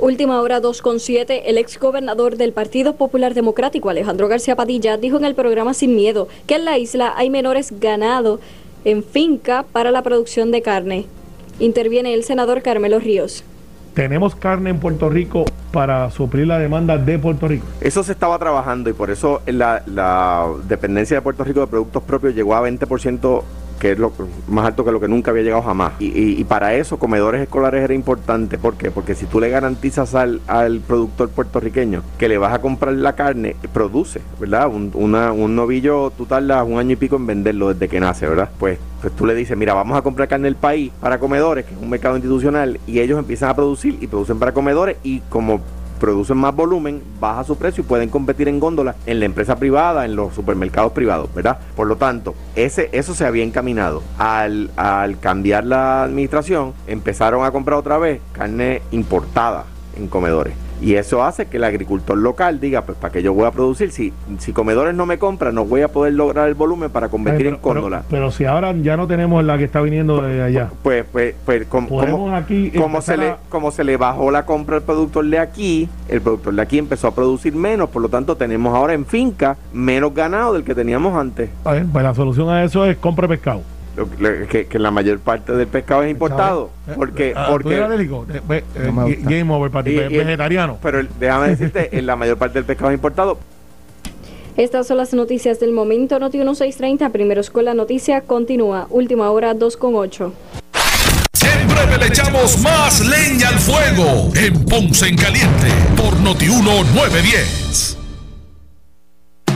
Última hora 2.7, el ex gobernador del Partido Popular Democrático, Alejandro García Padilla, dijo en el programa Sin Miedo que en la isla hay menores ganados en finca para la producción de carne. Interviene el senador Carmelo Ríos. ¿Tenemos carne en Puerto Rico para suplir la demanda de Puerto Rico? Eso se estaba trabajando y por eso la, la dependencia de Puerto Rico de productos propios llegó a 20% que es lo más alto que lo que nunca había llegado jamás. Y, para eso, comedores escolares era importante. ¿Por qué? Porque si tú le garantizas al, al productor puertorriqueño que le vas a comprar la carne, produce, ¿verdad? Un, un novillo, tú tardas un año y pico en venderlo desde que nace, ¿verdad? Pues, pues tú le dices, mira, vamos a comprar carne del país para comedores, que es un mercado institucional, y ellos empiezan a producir y producen para comedores y como producen más volumen, baja su precio y pueden competir en góndola en la empresa privada, en los supermercados privados, ¿verdad? Por lo tanto, ese, eso se había encaminado. Al, al cambiar la administración, empezaron a comprar otra vez carne importada en comedores. Y eso hace que el agricultor local diga, pues para que yo voy a producir, si, si comedores no me compran, no voy a poder lograr el volumen para convertir en cóndola. Pero, si ahora ya no tenemos la que está viniendo de allá. Pues, pues, pues como, aquí como se, le, como se le bajó la compra al productor de aquí, el productor de aquí empezó a producir menos, por lo tanto tenemos ahora en finca menos ganado del que teníamos antes. pues la solución a eso es compra pescado que, que, la mayor parte del pescado es importado. Eh, porque, ah, porque eh, eh, game over para ti, vegetariano. Pero déjame decirte, la mayor parte del pescado es importado. Estas son las noticias del momento. Noti 1630, primero escuela noticia, continúa. Última hora 2.8. Siempre le echamos más leña al fuego en Ponce en Caliente por Noti 910.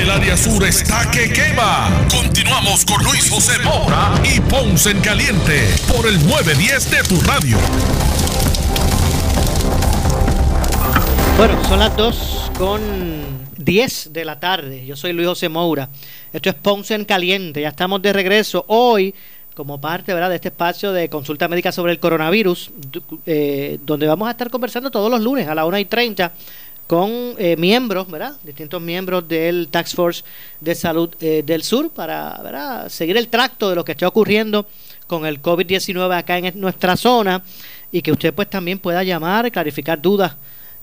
el área sur está que quema. Continuamos con Luis José Moura y Ponce en Caliente por el 910 de tu radio. Bueno, son las 2 con 10 de la tarde. Yo soy Luis José Moura. Esto es Ponce en Caliente. Ya estamos de regreso hoy como parte ¿verdad? de este espacio de consulta médica sobre el coronavirus, eh, donde vamos a estar conversando todos los lunes a las 1 y 30 con eh, miembros, ¿verdad? Distintos miembros del Tax Force de Salud eh, del Sur para ¿verdad? seguir el tracto de lo que está ocurriendo con el COVID-19 acá en nuestra zona y que usted pues también pueda llamar, clarificar dudas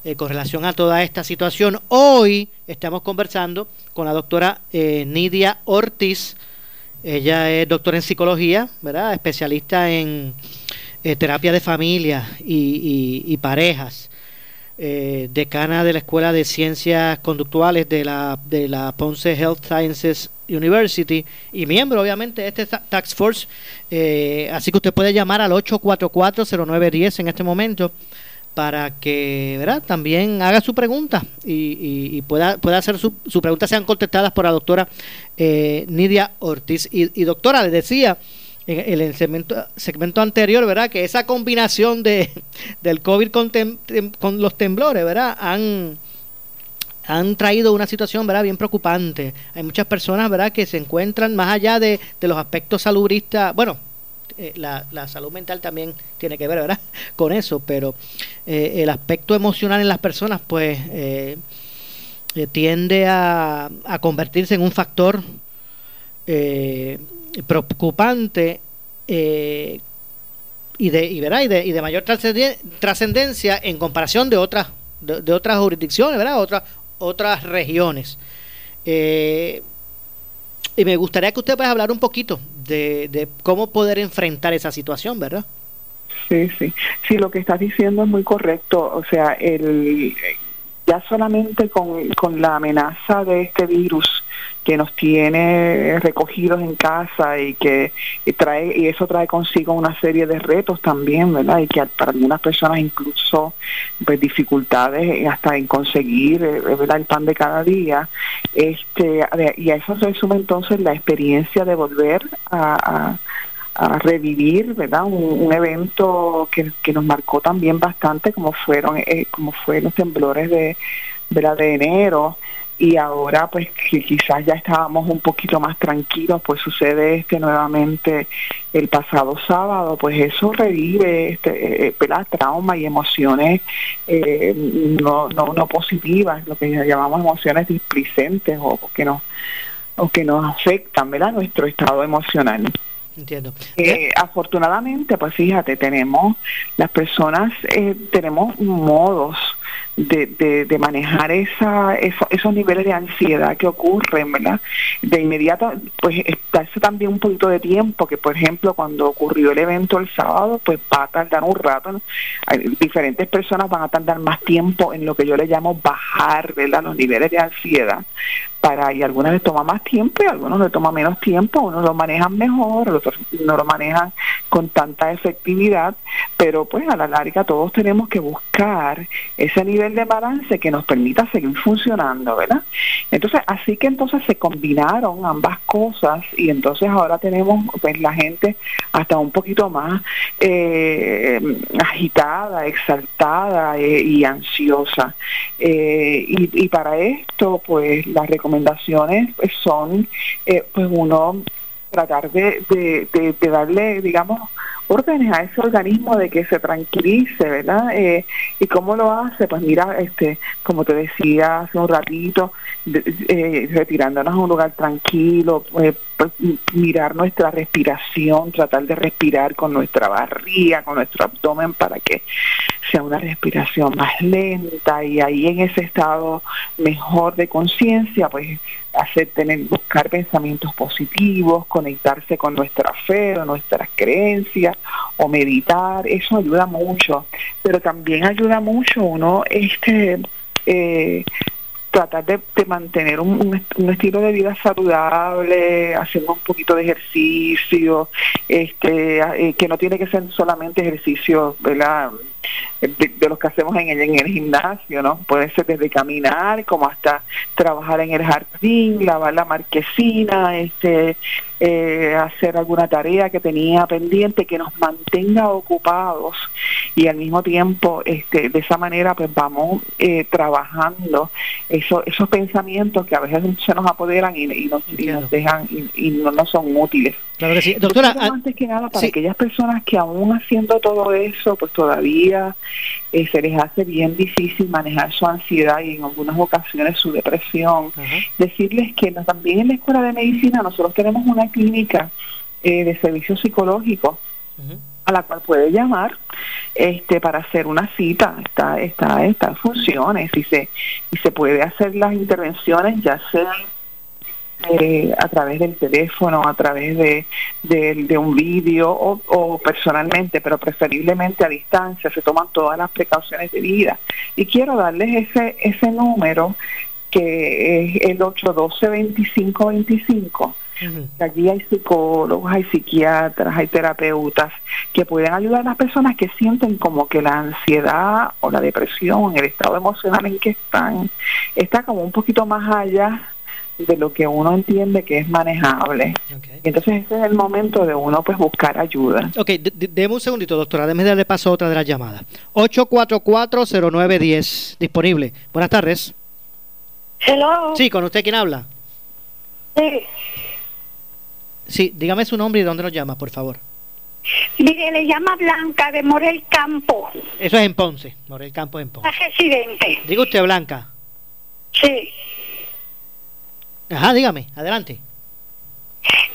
eh, con relación a toda esta situación. Hoy estamos conversando con la doctora Nidia Ortiz. Ella es doctora en psicología, ¿verdad? Especialista en terapia de familia y parejas eh, decana de la Escuela de Ciencias Conductuales de la, de la Ponce Health Sciences University y miembro obviamente de este Tax Force. Eh, así que usted puede llamar al 844-0910 en este momento para que ¿verdad? también haga su pregunta y, pueda, pueda hacer su, su pregunta sean contestadas por la doctora eh, Nidia Ortiz. Y, y doctora, le decía en el segmento, segmento anterior, ¿verdad? Que esa combinación de, del COVID con, con los temblores, ¿verdad? Han, han traído una situación, ¿verdad? Bien preocupante. Hay muchas personas, ¿verdad? Que se encuentran más allá de, de los aspectos salubristas, bueno, eh, la, la, salud mental también tiene que ver, ¿verdad? Con eso, pero eh, el aspecto emocional en las personas, pues, eh, tiende a, a, convertirse en un factor eh, preocupante eh, y, de, y, ¿verdad? y, de, y de mayor trascendencia en comparación de otras de, otras jurisdicciones, ¿verdad? Otras, otras regiones. Eh, y me gustaría que usted pueda hablar un poquito de, de cómo poder enfrentar esa situación, ¿verdad? Sí, sí. Sí, lo que estás diciendo es muy correcto. O sea, el, ya solamente con, con la amenaza de este virus que nos tiene recogidos en casa y que trae y eso trae consigo una serie de retos también, ¿verdad? Y que para algunas personas incluso pues dificultades hasta en conseguir eh, ¿verdad? el pan de cada día. Este y a eso se resume entonces la experiencia de volver a, revivir, ¿verdad? Un, evento que, que, nos marcó también bastante, como fueron, eh, como fue los temblores de, ¿verdad? de enero y ahora pues que quizás ya estábamos un poquito más tranquilos, pues sucede este nuevamente el pasado sábado, pues eso revive este eh, trauma y emociones eh, no, no, no positivas, lo que llamamos emociones displicentes o que nos o que nos afectan, ¿verdad? Nuestro estado emocional. Entiendo. Eh, afortunadamente, pues fíjate, tenemos, las personas eh, tenemos modos de, de, manejar esa, esos niveles de ansiedad que ocurren, ¿verdad? De inmediato, pues darse también un poquito de tiempo, que por ejemplo cuando ocurrió el evento el sábado, pues va a tardar un rato, diferentes personas van a tardar más tiempo en lo que yo le llamo bajar, ¿verdad? Los niveles de ansiedad, para y algunas les toma más tiempo y algunos les toma menos tiempo, unos lo manejan mejor, otros no lo manejan con tanta efectividad, pero pues a la larga todos tenemos que buscar ese nivel de balance que nos permita seguir funcionando, ¿verdad? Entonces, así que entonces se combinaron ambas cosas y entonces ahora tenemos pues la gente hasta un poquito más eh, agitada, exaltada eh, y ansiosa. Eh, y, y para esto, pues las recomendaciones recomendaciones pues, son, eh, pues uno tratar de, de, darle, digamos, órdenes a ese organismo de que se tranquilice, ¿verdad? Eh, ¿Y cómo lo hace? Pues mira, este, como te decía hace un ratito, eh, retirándonos a un lugar tranquilo, pues, mirar nuestra respiración, tratar de respirar con nuestra barriga, con nuestro abdomen para que sea una respiración más lenta y ahí en ese estado mejor de conciencia, pues hacer tener buscar pensamientos positivos, conectarse con nuestra fe o nuestras creencias o meditar, eso ayuda mucho, pero también ayuda mucho uno este eh, tratar de, mantener un, estilo de vida saludable, haciendo un poquito de ejercicio, este, eh, que no tiene que ser solamente ejercicio, ¿verdad? de, los que hacemos en el, en el gimnasio, ¿no? Puede ser desde caminar como hasta trabajar en el jardín, lavar la marquesina, este, eh, hacer alguna tarea que tenía pendiente que nos mantenga ocupados y al mismo tiempo este, de esa manera pues vamos eh, trabajando eso, esos pensamientos que a veces se nos apoderan y, nos, dejan y, no nos son útiles. Claro que sí. Doctora, ah, antes que nada, para aquellas personas que aún haciendo todo eso, pues todavía eh, se les hace bien difícil manejar su ansiedad y en algunas ocasiones su depresión, decirles que también en la Escuela de Medicina nosotros tenemos una clínica eh, de servicio psicológico a la cual puede llamar este para hacer una cita. Está está estas funciones y se y se puede hacer las intervenciones ya sea eh, a través del teléfono, a través de, de, un vídeo o, personalmente, pero preferiblemente a distancia, se toman todas las precauciones de vida. Y quiero darles ese, ese número que es el 812-2525. Allí hay psicólogos, hay psiquiatras, hay terapeutas que pueden ayudar a las personas que sienten como que la ansiedad o la depresión, el estado emocional en que están, está como un poquito más allá de lo que uno entiende que es manejable. Entonces ese es el momento de uno pues buscar ayuda. Ok, deme un segundito, doctora, déme darle paso a otra de las llamadas. 8440910, disponible. Buenas tardes. Hello. Sí, ¿con usted quién habla? Sí. Sí, dígame su nombre y dónde nos llama, por favor. Mire, le llama Blanca de Morel Campo. Eso es en Ponce, Morel Campo en Ponce. residente. Diga usted, Blanca. Sí. Ajá, dígame, adelante.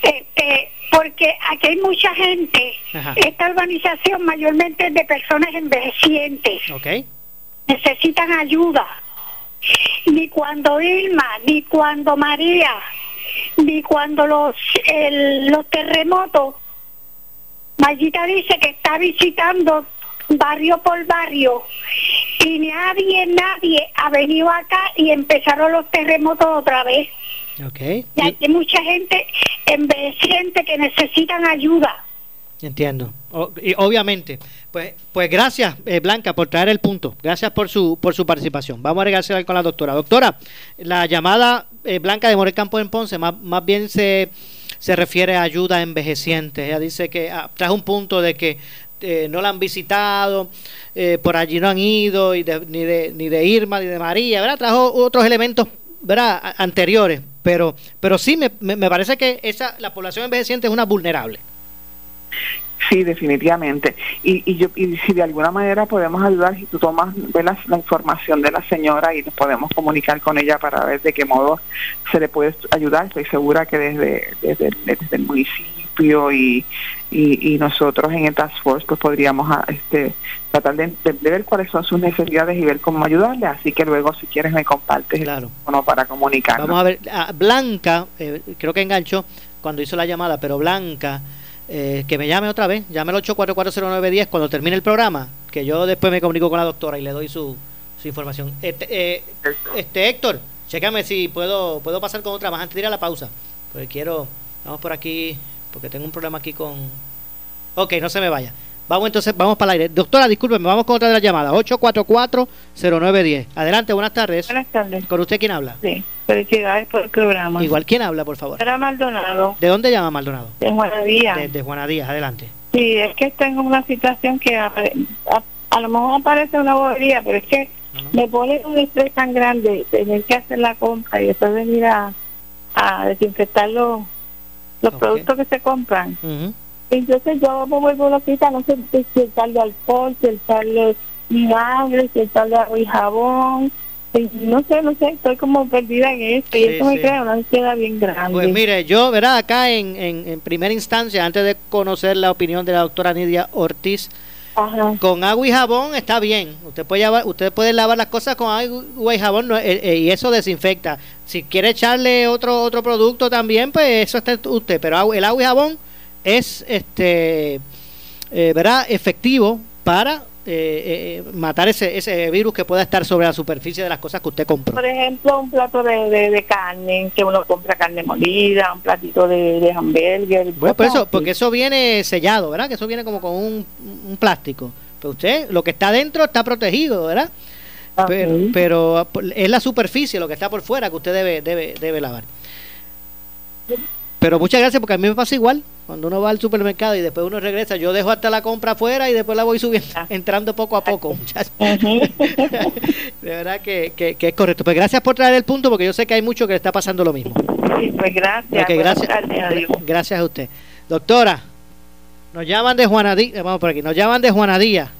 Este, porque aquí hay mucha gente. Esta urbanización mayormente es de personas envejecientes. Necesitan ayuda. Ni cuando Irma, ni cuando María, ni cuando los, los terremotos. Mayita dice que está visitando barrio por barrio y nadie, nadie ha venido acá y empezaron los terremotos otra vez. Okay. Y hay mucha gente envejeciente que necesitan ayuda. Entiendo. y obviamente, pues, pues gracias eh, Blanca por traer el punto. Gracias por su por su participación. Vamos a regarse con la doctora. Doctora, la llamada eh, Blanca de Morel Campo en Ponce más, más bien se, se refiere a ayuda a envejecientes. Ella dice que ah, trae un punto de que eh, no la han visitado, por allí no han ido, y ni, de, ni de Irma ni de María, ¿verdad? Trajo otros elementos ¿verdad? anteriores pero, pero sí, me, me parece que esa, la población envejeciente es una vulnerable. Sí, definitivamente. Y, y, yo, y si de alguna manera podemos ayudar, si tú tomas la, la, información de la señora y nos podemos comunicar con ella para ver de qué modo se le puede ayudar, estoy segura que desde, desde, desde el municipio y, y, nosotros en el Task Force pues podríamos ah, este, tratar de, ver cuáles son sus necesidades y ver cómo ayudarle. Así que luego, si quieres, me compartes claro. el para comunicar. Vamos a ver, ah, Blanca, eh, creo que enganchó cuando hizo la llamada, pero Blanca, eh, que me llame otra vez, llame al 8440910 cuando termine el programa, que yo después me comunico con la doctora y le doy su, su información. Este, eh, este Héctor, chécame si puedo puedo pasar con otra más antes de ir a la pausa, porque quiero, vamos por aquí, porque tengo un problema aquí con... Ok, no se me vaya. Vamos entonces, vamos para el aire. Doctora, discúlpeme, vamos con otra de las llamadas. 844-0910. Adelante, buenas tardes. Buenas tardes. ¿Con usted quién habla? Sí, felicidades por el programa. Igual, ¿quién habla, por favor? Era Maldonado. ¿De dónde llama Maldonado? De Juanadías. De, de adelante. Sí, es que tengo una situación que a, lo mejor parece una bobería, pero es que me pone un estrés tan grande tener que hacer la compra y después venir a, a desinfectar los, los productos que se compran. Entonces yo me vuelvo loquita, no sé si echarle alcohol, si echarle vinagre, si echarle agua y jabón. no sé, no sé, estoy como perdida en esto y eso me crea una ansiedad bien grande. Pues mire, yo, verá, acá en, en, primera instancia, antes de conocer la opinión de la doctora Nidia Ortiz, con agua y jabón está bien. Usted puede lavar, usted puede lavar las cosas con agua y jabón eh, eh, y eso desinfecta. Si quiere echarle otro otro producto también, pues eso está usted. Pero el agua y jabón es este eh, ¿verdad? efectivo para eh, eh, matar ese, ese virus que pueda estar sobre la superficie de las cosas que usted compró. Por ejemplo, un plato de, de, carne, que uno compra carne molida, un platito de, de Bueno, por eso, porque eso viene sellado, ¿verdad? Que eso viene como con un, un plástico. Pues usted, lo que está dentro está protegido, ¿verdad? Pero, pero, es la superficie, lo que está por fuera, que usted debe, debe, debe lavar. Pero muchas gracias porque a mí me pasa igual. Cuando uno va al supermercado y después uno regresa, yo dejo hasta la compra afuera y después la voy subiendo, entrando poco a poco. de verdad que, que, es correcto. Pues gracias por traer el punto porque yo sé que hay mucho que le está pasando lo mismo. Sí, pues gracias. gracias, gracias a usted. Doctora, nos llaman de Juanadía, vamos por aquí, nos llaman de Juanadía.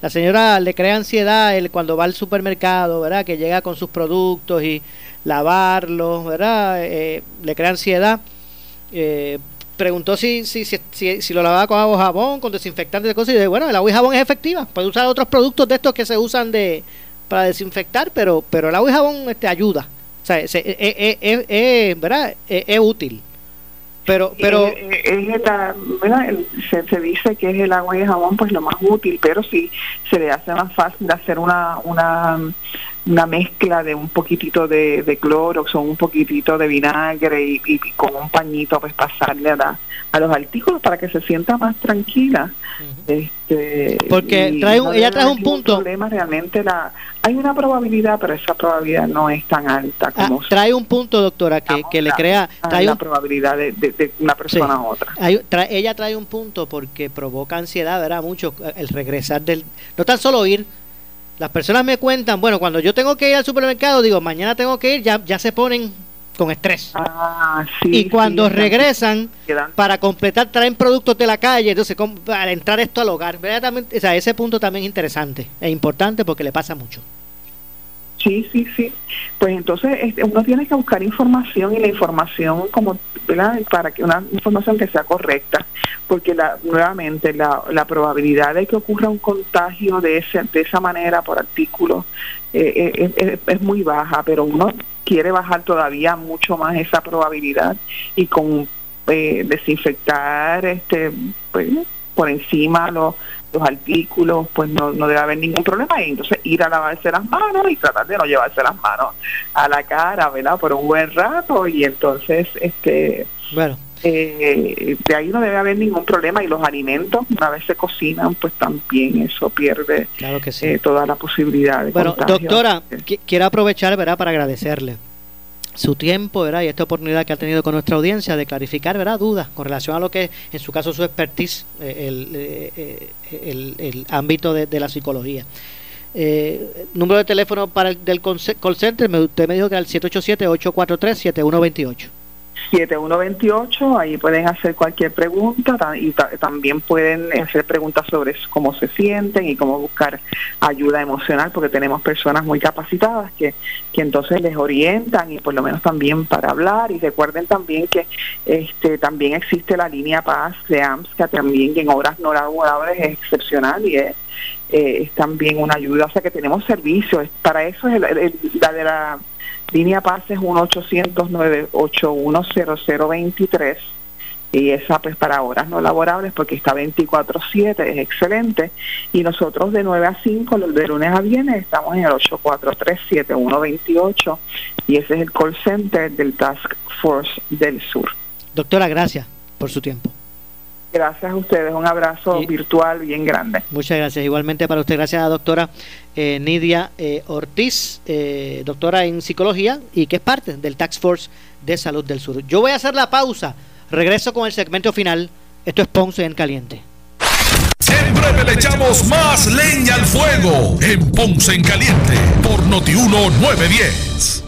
La señora le crea ansiedad el, cuando va al supermercado, ¿verdad? Que llega con sus productos y lavarlos, ¿verdad? Eh, le crea ansiedad. Eh, preguntó si, si, si, si, lo lavaba con agua jabón, con desinfectante de cosas, y de bueno, el agua y jabón es efectiva. Puede usar otros productos de estos que se usan de para desinfectar, pero pero el agua y jabón este, ayuda. O sea, es, es, ¿verdad? es útil. Pero, pero se, se, dice que es el agua y el jabón pues lo más útil, pero si se le hace más fácil hacer una, una una mezcla de un poquitito de, de Clorox o un poquitito de vinagre y, con un pañito pues pasarle a, a los artículos para que se sienta más tranquila. este, Porque trae ella trae un punto. Problema realmente la hay una probabilidad, pero esa probabilidad no es tan alta ah, como trae un punto, doctora, que, que le crea trae la probabilidad de, de, una persona a otra. ella trae un punto porque provoca ansiedad, ¿verdad? Mucho el regresar del no tan solo ir las personas me cuentan, bueno, cuando yo tengo que ir al supermercado, digo, mañana tengo que ir, ya, ya se ponen con estrés. Ah, y cuando regresan, para completar, traen productos de la calle, entonces para entrar esto al hogar. O sea, ese punto también es interesante e importante porque le pasa mucho. Sí, sí, sí. Pues entonces este, uno tiene que buscar información y la información como para que una información que sea correcta, porque la, nuevamente la, la probabilidad de que ocurra un contagio de ese, de esa manera por artículo eh, eh, es, muy baja, pero uno quiere bajar todavía mucho más esa probabilidad y con eh, desinfectar este pues, por encima los los artículos, pues no, no debe haber ningún problema. Y entonces ir a lavarse las manos y tratar de no llevarse las manos a la cara, ¿verdad? Por un buen rato. Y entonces, este. Bueno. Eh, de ahí no debe haber ningún problema y los alimentos una vez se cocinan pues también eso pierde claro que sí. eh, toda la posibilidad de bueno doctora quiero aprovechar verdad para agradecerle su tiempo ¿verdad? y esta oportunidad que ha tenido con nuestra audiencia de clarificar ¿verdad? dudas con relación a lo que en su caso su expertise, eh, el, eh, el, el, ámbito de, la psicología. Eh, número de teléfono para el del call center, usted me dijo que era el 787-843-7128. 7128, ahí pueden hacer cualquier pregunta y también pueden hacer preguntas sobre cómo se sienten y cómo buscar ayuda emocional, porque tenemos personas muy capacitadas que, que entonces les orientan y por lo menos también para hablar. Y recuerden también que este también existe la línea Paz de AMS, que también en horas no laborables es excepcional y es, eh, es también una ayuda. O sea que tenemos servicios. Para eso es la de la Línea Paz es 1-800-981-0023 y esa pues para horas no laborables porque está 24/7, es excelente. Y nosotros de 9 a 5, de lunes a viernes, estamos en el 843-7128 y ese es el call center del Task Force del Sur. Doctora, gracias por su tiempo. Gracias a ustedes, un abrazo virtual bien grande. Muchas gracias, igualmente para usted, gracias a la doctora eh, Nidia eh, Ortiz, eh, doctora en psicología y que es parte del Tax Force de Salud del Sur. Yo voy a hacer la pausa, regreso con el segmento final, esto es Ponce en Caliente. Siempre le echamos más leña al fuego en Ponce en Caliente por Notiuno 910.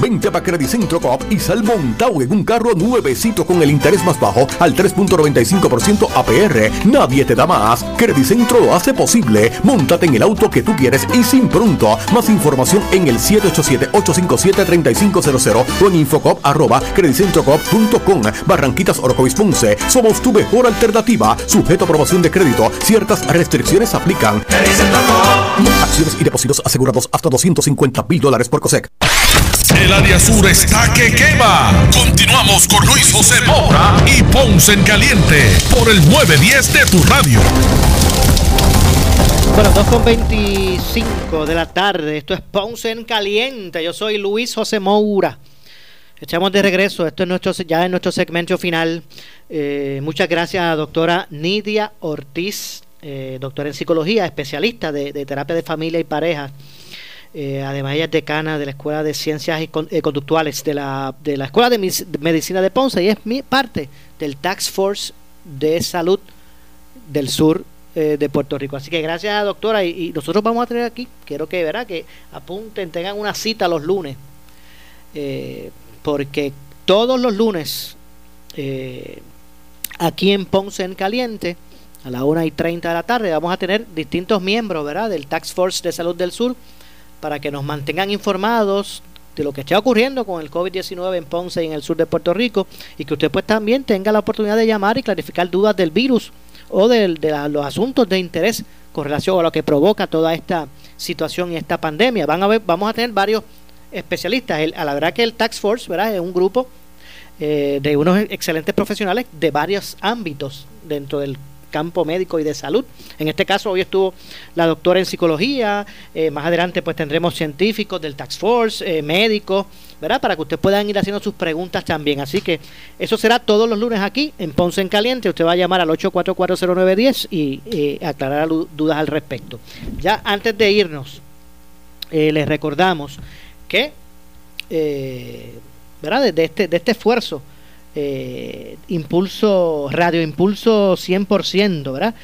Vente para Credit Centro Coop y sal montado en un carro nuevecito con el interés más bajo al 3.95% APR. Nadie te da más. Credit Centro lo hace posible. Móntate en el auto que tú quieres y sin pronto. Más información en el 787-857-3500 o en infocop arroba creditcentrocop.com. Barranquitas Orocovis Ponce. Somos tu mejor alternativa. Sujeto a aprobación de crédito. Ciertas restricciones aplican. Acciones y depósitos asegurados hasta 250 mil dólares por COSEC. El área sur está que quema. Continuamos con Luis José Moura y Ponce en Caliente por el 910 de tu radio. Bueno, 2.25 de la tarde. Esto es Ponce en Caliente. Yo soy Luis José Moura. Echamos de regreso. Esto es nuestro, ya en nuestro segmento final. Eh, muchas gracias a doctora Nidia Ortiz, eh, doctora en psicología, especialista de, de terapia de familia y pareja. Eh, además, ella es decana de la Escuela de Ciencias y eh, Conductuales de la, de la Escuela de Medicina de Ponce y es mi parte del Tax Force de Salud del Sur eh, de Puerto Rico. Así que gracias, doctora. Y, nosotros vamos a tener aquí, quiero que que apunten, tengan una cita los lunes, porque todos los lunes aquí en Ponce en Caliente, a la 1 y 30 de la tarde, vamos a tener distintos miembros ¿verdad? del Tax Force de Salud del Sur para que nos mantengan informados de lo que está ocurriendo con el COVID-19 en Ponce y en el sur de Puerto Rico y que usted pues también tenga la oportunidad de llamar y clarificar dudas del virus o de, los asuntos de interés con relación a lo que provoca toda esta situación y esta pandemia. Van a ver, vamos a tener varios especialistas. El- a la verdad que el Tax Force ¿verdad? es un grupo eh, de unos excelentes profesionales de varios ámbitos dentro del campo médico y de salud. En este caso hoy estuvo la doctora en psicología, eh, más adelante pues tendremos científicos del Tax Force, eh, médicos, ¿verdad? Para que ustedes puedan ir haciendo sus preguntas también. Así que eso será todos los lunes aquí en Ponce en Caliente. Usted va a llamar al 8440910 y eh, aclarar dudas al respecto. Ya antes de irnos, eh, les recordamos que ¿verdad? De este, de este esfuerzo, eh, impulso, radio impulso 100%, ¿verdad?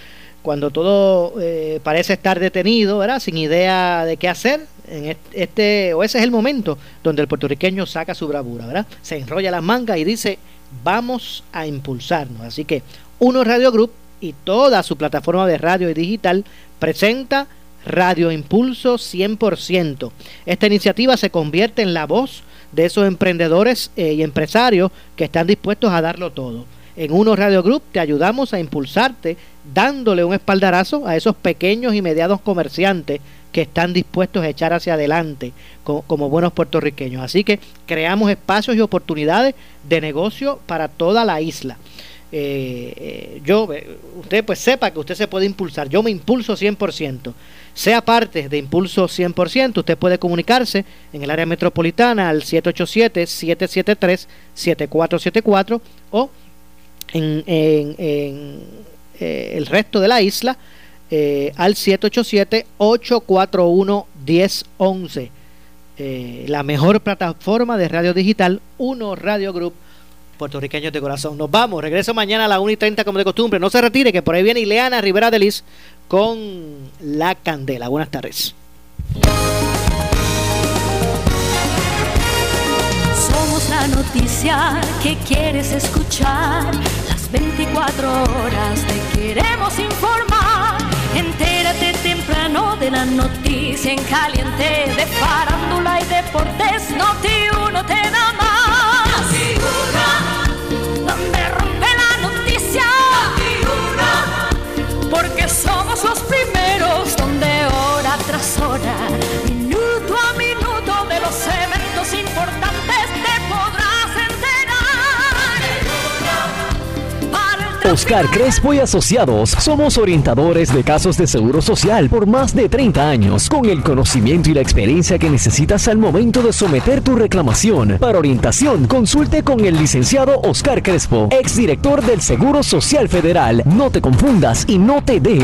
Cuando todo eh, parece estar detenido, ¿verdad? Sin idea de qué hacer, en est- este, o ese es el momento donde el puertorriqueño saca su bravura, ¿verdad? Se enrolla las mangas y dice, vamos a impulsarnos. Así que Uno Radio Group y toda su plataforma de radio y digital presenta Radio Impulso 100%. Esta iniciativa se convierte en la voz de esos emprendedores eh, y empresarios que están dispuestos a darlo todo. En Uno Radio Group te ayudamos a impulsarte dándole un espaldarazo a esos pequeños y medianos comerciantes que están dispuestos a echar hacia adelante co- como, buenos puertorriqueños. Así que creamos espacios y oportunidades de negocio para toda la isla. Eh, yo, eh, usted pues sepa que usted se puede impulsar. Yo me impulso 100%. Sea parte de Impulso 100%, usted puede comunicarse en el área metropolitana al 787-773-7474 o en, en- en, eh, el resto de la isla eh, al 787-841-1011. Eh, la mejor plataforma de radio digital, Uno Radio Group, puertorriqueños de corazón. Nos vamos, regreso mañana a las 1 y 30 como de costumbre. No se retire, que por ahí viene Ileana Rivera de Liz con La Candela. Buenas tardes. Somos la noticia que quieres escuchar. Las 24 horas te queremos informar. Entérate temprano de la noticia en caliente de farándula y deportes. Noti uno te da más. Porque somos los primeros donde hora tras hora, Oscar Crespo y Asociados somos orientadores de casos de seguro social por más de 30 años, con el conocimiento y la experiencia que necesitas al momento de someter tu reclamación. Para orientación, consulte con el licenciado Oscar Crespo, exdirector del Seguro Social Federal. No te confundas y no te dejes